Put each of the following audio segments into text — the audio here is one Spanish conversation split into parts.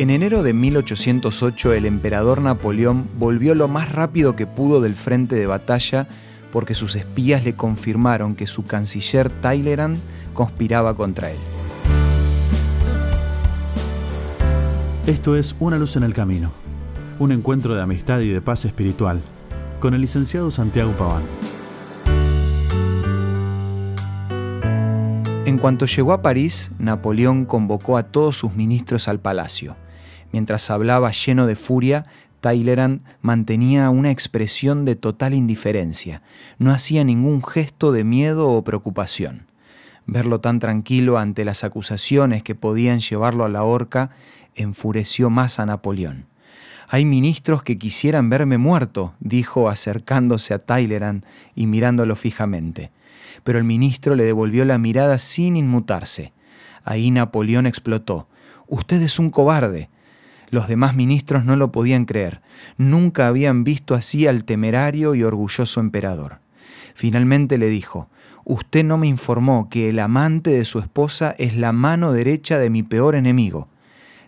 En enero de 1808 el emperador Napoleón volvió lo más rápido que pudo del frente de batalla porque sus espías le confirmaron que su canciller Talleyrand conspiraba contra él. Esto es Una luz en el camino, un encuentro de amistad y de paz espiritual con el licenciado Santiago Paván. En cuanto llegó a París, Napoleón convocó a todos sus ministros al palacio. Mientras hablaba lleno de furia, Talleyrand mantenía una expresión de total indiferencia. No hacía ningún gesto de miedo o preocupación. Verlo tan tranquilo ante las acusaciones que podían llevarlo a la horca enfureció más a Napoleón. Hay ministros que quisieran verme muerto, dijo acercándose a Talleyrand y mirándolo fijamente. Pero el ministro le devolvió la mirada sin inmutarse. Ahí Napoleón explotó. Usted es un cobarde. Los demás ministros no lo podían creer. Nunca habían visto así al temerario y orgulloso emperador. Finalmente le dijo, Usted no me informó que el amante de su esposa es la mano derecha de mi peor enemigo.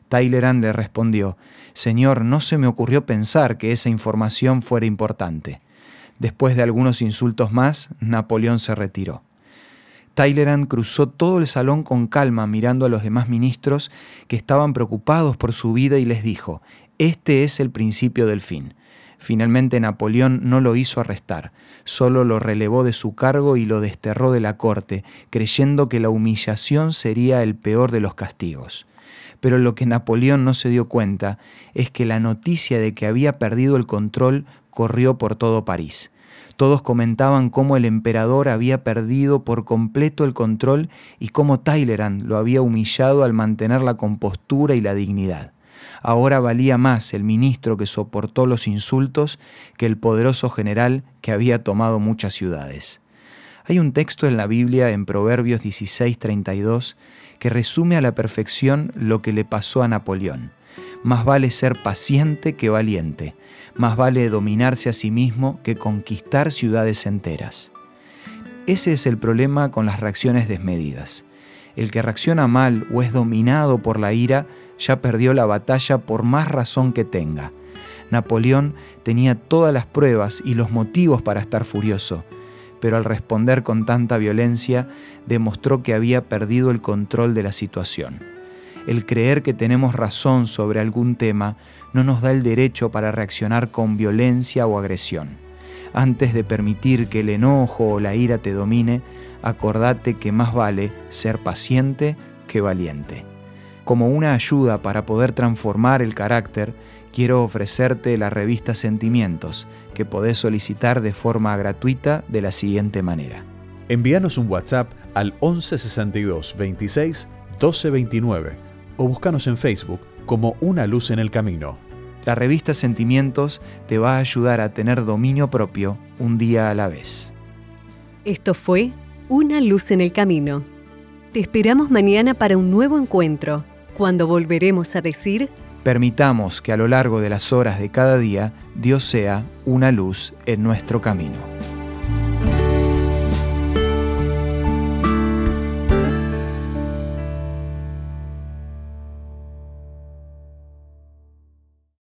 Talleyrand le respondió, Señor, no se me ocurrió pensar que esa información fuera importante. Después de algunos insultos más, Napoleón se retiró. Talleyrand cruzó todo el salón con calma mirando a los demás ministros que estaban preocupados por su vida y les dijo, este es el principio del fin. Finalmente Napoleón no lo hizo arrestar, solo lo relevó de su cargo y lo desterró de la corte, creyendo que la humillación sería el peor de los castigos. Pero lo que Napoleón no se dio cuenta es que la noticia de que había perdido el control corrió por todo París. Todos comentaban cómo el emperador había perdido por completo el control y cómo Talleyrand lo había humillado al mantener la compostura y la dignidad. Ahora valía más el ministro que soportó los insultos que el poderoso general que había tomado muchas ciudades. Hay un texto en la Biblia en Proverbios 16:32 que resume a la perfección lo que le pasó a Napoleón. Más vale ser paciente que valiente, más vale dominarse a sí mismo que conquistar ciudades enteras. Ese es el problema con las reacciones desmedidas. El que reacciona mal o es dominado por la ira ya perdió la batalla por más razón que tenga. Napoleón tenía todas las pruebas y los motivos para estar furioso, pero al responder con tanta violencia demostró que había perdido el control de la situación. El creer que tenemos razón sobre algún tema no nos da el derecho para reaccionar con violencia o agresión. Antes de permitir que el enojo o la ira te domine, acordate que más vale ser paciente que valiente. Como una ayuda para poder transformar el carácter, quiero ofrecerte la revista Sentimientos, que podés solicitar de forma gratuita de la siguiente manera. Envíanos un WhatsApp al 1162 26 1229 o búscanos en Facebook como Una Luz en el Camino. La revista Sentimientos te va a ayudar a tener dominio propio un día a la vez. Esto fue Una Luz en el Camino. Te esperamos mañana para un nuevo encuentro, cuando volveremos a decir... Permitamos que a lo largo de las horas de cada día Dios sea una luz en nuestro camino.